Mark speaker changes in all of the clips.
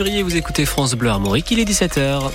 Speaker 1: Vous écoutez France Bleu Armorique, il est 17h.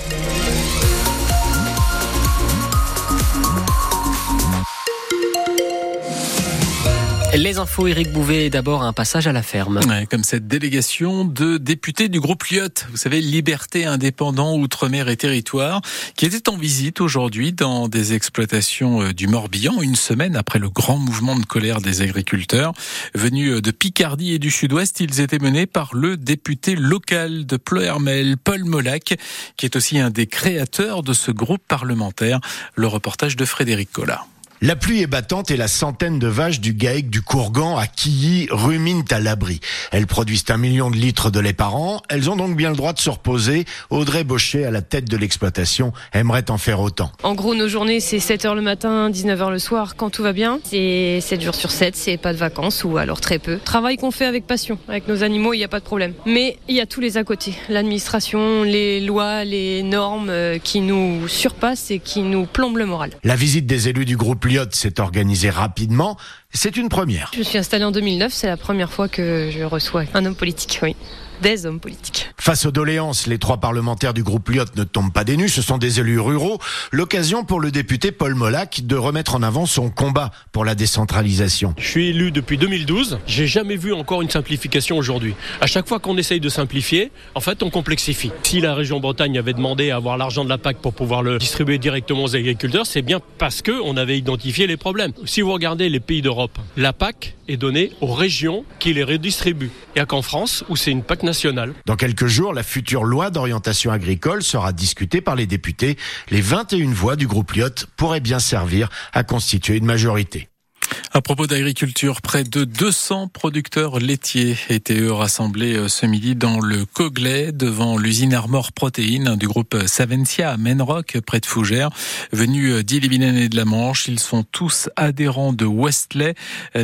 Speaker 1: Les infos, Éric Bouvet, d'abord un passage à la ferme.
Speaker 2: Ouais, comme cette délégation de députés du groupe Lyotte, vous savez, Liberté indépendant, Outre-mer et Territoire, qui était en visite aujourd'hui dans des exploitations euh, du Morbihan, une semaine après le grand mouvement de colère des agriculteurs. Venus euh, de Picardie et du Sud-Ouest, ils étaient menés par le député local de Ploermel, Paul Molac, qui est aussi un des créateurs de ce groupe parlementaire. Le reportage de Frédéric Collat.
Speaker 3: La pluie est battante et la centaine de vaches du GAEC du Courgan à Quilly ruminent à l'abri. Elles produisent un million de litres de lait par an. Elles ont donc bien le droit de se reposer. Audrey Baucher, à la tête de l'exploitation, aimerait en faire autant.
Speaker 4: En gros, nos journées, c'est 7h le matin, 19h le soir, quand tout va bien. C'est 7 jours sur 7, c'est pas de vacances ou alors très peu. Travail qu'on fait avec passion. Avec nos animaux, il n'y a pas de problème. Mais il y a tous les à côté. L'administration, les lois, les normes euh, qui nous surpassent et qui nous plombent le moral.
Speaker 3: La visite des élus du groupe Lyotte s'est organisée rapidement. C'est une première.
Speaker 4: Je suis installée en 2009, c'est la première fois que je reçois un homme politique, oui. Des hommes politiques.
Speaker 3: Face aux doléances, les trois parlementaires du groupe Lyotte ne tombent pas des nues, ce sont des élus ruraux. L'occasion pour le député Paul Molac de remettre en avant son combat pour la décentralisation.
Speaker 5: Je suis élu depuis 2012, j'ai jamais vu encore une simplification aujourd'hui. À chaque fois qu'on essaye de simplifier, en fait on complexifie. Si la région Bretagne avait demandé à avoir l'argent de la PAC pour pouvoir le distribuer directement aux agriculteurs, c'est bien parce que on avait identifié les problèmes. Si vous regardez les pays d'Europe, la PAC est donnée aux régions qui les redistribuent. Il n'y a qu'en France où c'est une PAC nationale.
Speaker 3: Dans quelques jours, la future loi d'orientation agricole sera discutée par les députés. Les 21 voix du groupe Lyotte pourraient bien servir à constituer une majorité.
Speaker 2: À propos d'agriculture, près de 200 producteurs laitiers étaient eux rassemblés euh, ce midi dans le Coglet devant l'usine Armor Protéines du groupe Savencia à Menrock près de Fougères. Venus euh, d'Ille-et-Vilaine et de la Manche, ils sont tous adhérents de Westley,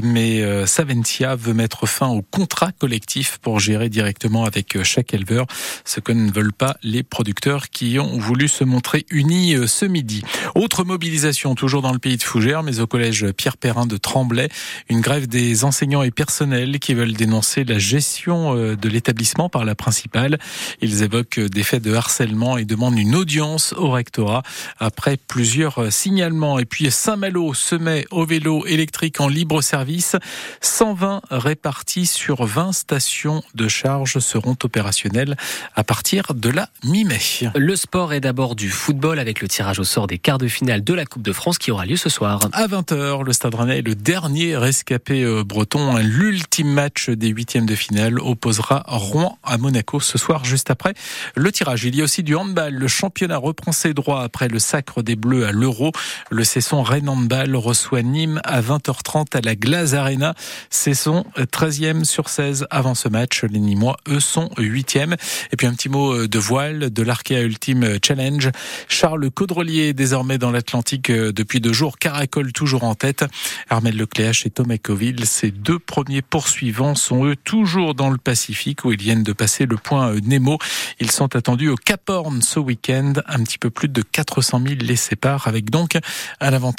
Speaker 2: mais euh, Savencia veut mettre fin au contrat collectif pour gérer directement avec chaque éleveur, ce que ne veulent pas les producteurs qui ont voulu se montrer unis ce midi. Autre mobilisation toujours dans le pays de Fougères, mais au collège Pierre Perrin de Tremblay, une grève des enseignants et personnels qui veulent dénoncer la gestion euh, de l'établissement par la principale. Ils évoquent des faits de harcèlement et demandent une audience au rectorat après plusieurs signalements. Et puis Saint-Malo se met au vélo électrique en libre service. 120 répartis sur 20 stations de charge seront opérationnelles à partir de la mi-mai.
Speaker 1: Le sport est d'abord du football avec le tirage au sort des quarts de finale de la Coupe de France qui aura lieu ce soir.
Speaker 2: À 20h, le Stade Rennais le dernier rescapé euh, breton. L'ultime match des huitièmes de finale opposera Rouen à Monaco ce soir, juste après le tirage. Il y a aussi du handball. Le championnat reprend ses droits après le sacre des Bleus à l'Euro. Le Cesson Rennes Handball reçoit Nîmes à 20h30 à la Glace Arena. Cesson 13e sur 16 avant ce match. Les Nîmois, eux, sont 8e. Et puis un petit mot euh, de voile de l'Arkea Ultime Challenge. Charles Caudrelier, désormais dans l'Atlantique euh, depuis deux jours, caracole toujours en tête. Armel Lecléache et Thomas Coville, ces deux premiers poursuivants sont eux toujours dans le Pacifique où ils viennent de passer le point euh, Nemo. Ils sont attendus au Cap Horn ce week-end. Un petit peu plus de 400 000 les séparent avec donc un avantage